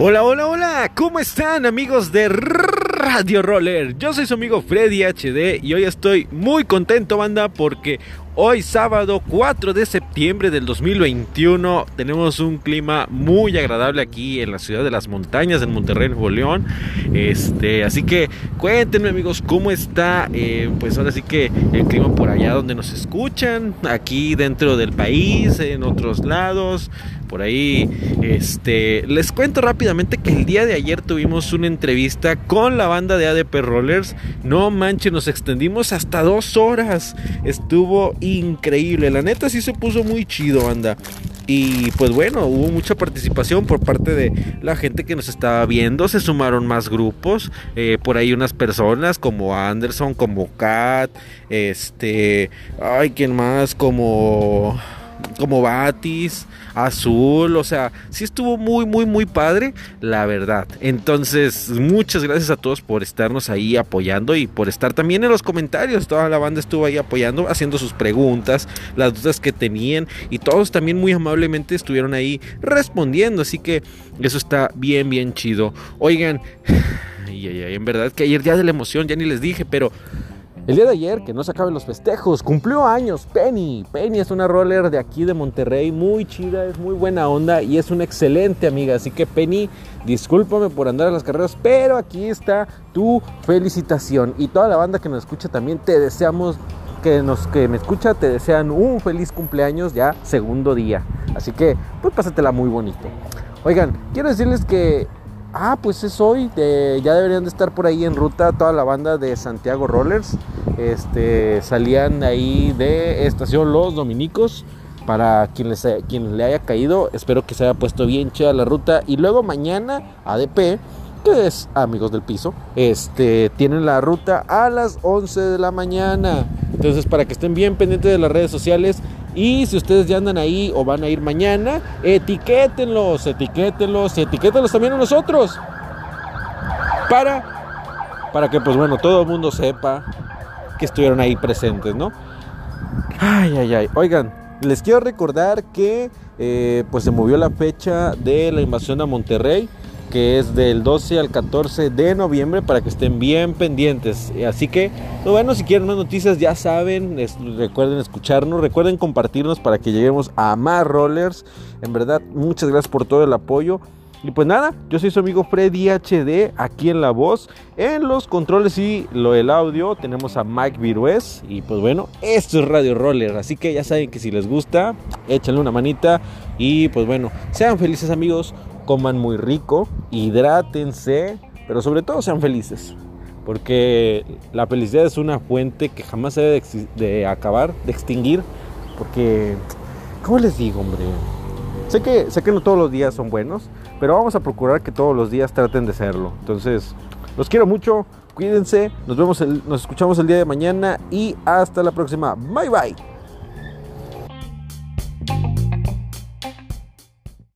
Hola, hola, hola, ¿cómo están amigos de Radio Roller? Yo soy su amigo Freddy HD y hoy estoy muy contento, banda, porque Hoy sábado 4 de septiembre del 2021 tenemos un clima muy agradable aquí en la ciudad de las montañas en Monterrey, Nuevo León. Este, así que cuéntenme amigos cómo está, eh, pues ahora sí que el clima por allá donde nos escuchan, aquí dentro del país, en otros lados, por ahí. Este, les cuento rápidamente que el día de ayer tuvimos una entrevista con la banda de ADP Rollers. No manches, nos extendimos hasta dos horas. Estuvo increíble. La neta sí se puso muy chido, banda. Y pues bueno, hubo mucha participación por parte de la gente que nos estaba viendo. Se sumaron más grupos. Eh, por ahí unas personas como Anderson, como Kat. Este. Ay, ¿quién más? Como como Batis, Azul, o sea, sí estuvo muy, muy, muy padre, la verdad. Entonces, muchas gracias a todos por estarnos ahí apoyando y por estar también en los comentarios. Toda la banda estuvo ahí apoyando, haciendo sus preguntas, las dudas que tenían y todos también muy amablemente estuvieron ahí respondiendo. Así que eso está bien, bien chido. Oigan, en verdad que ayer ya de la emoción, ya ni les dije, pero... El día de ayer, que no se acaben los festejos, cumplió años Penny. Penny es una roller de aquí de Monterrey, muy chida, es muy buena onda y es una excelente amiga. Así que Penny, discúlpame por andar en las carreras, pero aquí está tu felicitación. Y toda la banda que nos escucha también te deseamos, que, nos, que me escucha, te desean un feliz cumpleaños ya segundo día. Así que, pues pásatela muy bonito. Oigan, quiero decirles que Ah, pues es hoy. ya deberían de estar por ahí en ruta toda la banda de Santiago Rollers. Este, salían ahí de Estación Los Dominicos. Para quien, les, quien le haya caído, espero que se haya puesto bien chida la ruta. Y luego mañana, ADP, que es amigos del piso, este, tienen la ruta a las 11 de la mañana. Entonces, para que estén bien pendientes de las redes sociales, y si ustedes ya andan ahí o van a ir mañana, etiquétenlos, etiquétenlos etiquétenlos también a nosotros. Para, para que pues bueno, todo el mundo sepa que estuvieron ahí presentes, ¿no? Ay, ay, ay. Oigan, les quiero recordar que eh, pues se movió la fecha de la invasión a Monterrey que es del 12 al 14 de noviembre para que estén bien pendientes. Así que, pues bueno, si quieren más noticias ya saben, recuerden escucharnos, recuerden compartirnos para que lleguemos a más rollers. En verdad, muchas gracias por todo el apoyo. Y pues nada, yo soy su amigo Freddy HD aquí en La Voz. En los controles y lo del audio tenemos a Mike Virués. Y pues bueno, esto es Radio Roller. Así que ya saben que si les gusta, échenle una manita. Y pues bueno, sean felices amigos coman muy rico, hidrátense, pero sobre todo sean felices. Porque la felicidad es una fuente que jamás se debe de, acabar, de extinguir. Porque, ¿cómo les digo, hombre? Sé que, sé que no todos los días son buenos, pero vamos a procurar que todos los días traten de serlo. Entonces, los quiero mucho, cuídense, nos vemos, nos escuchamos el día de mañana y hasta la próxima. Bye bye.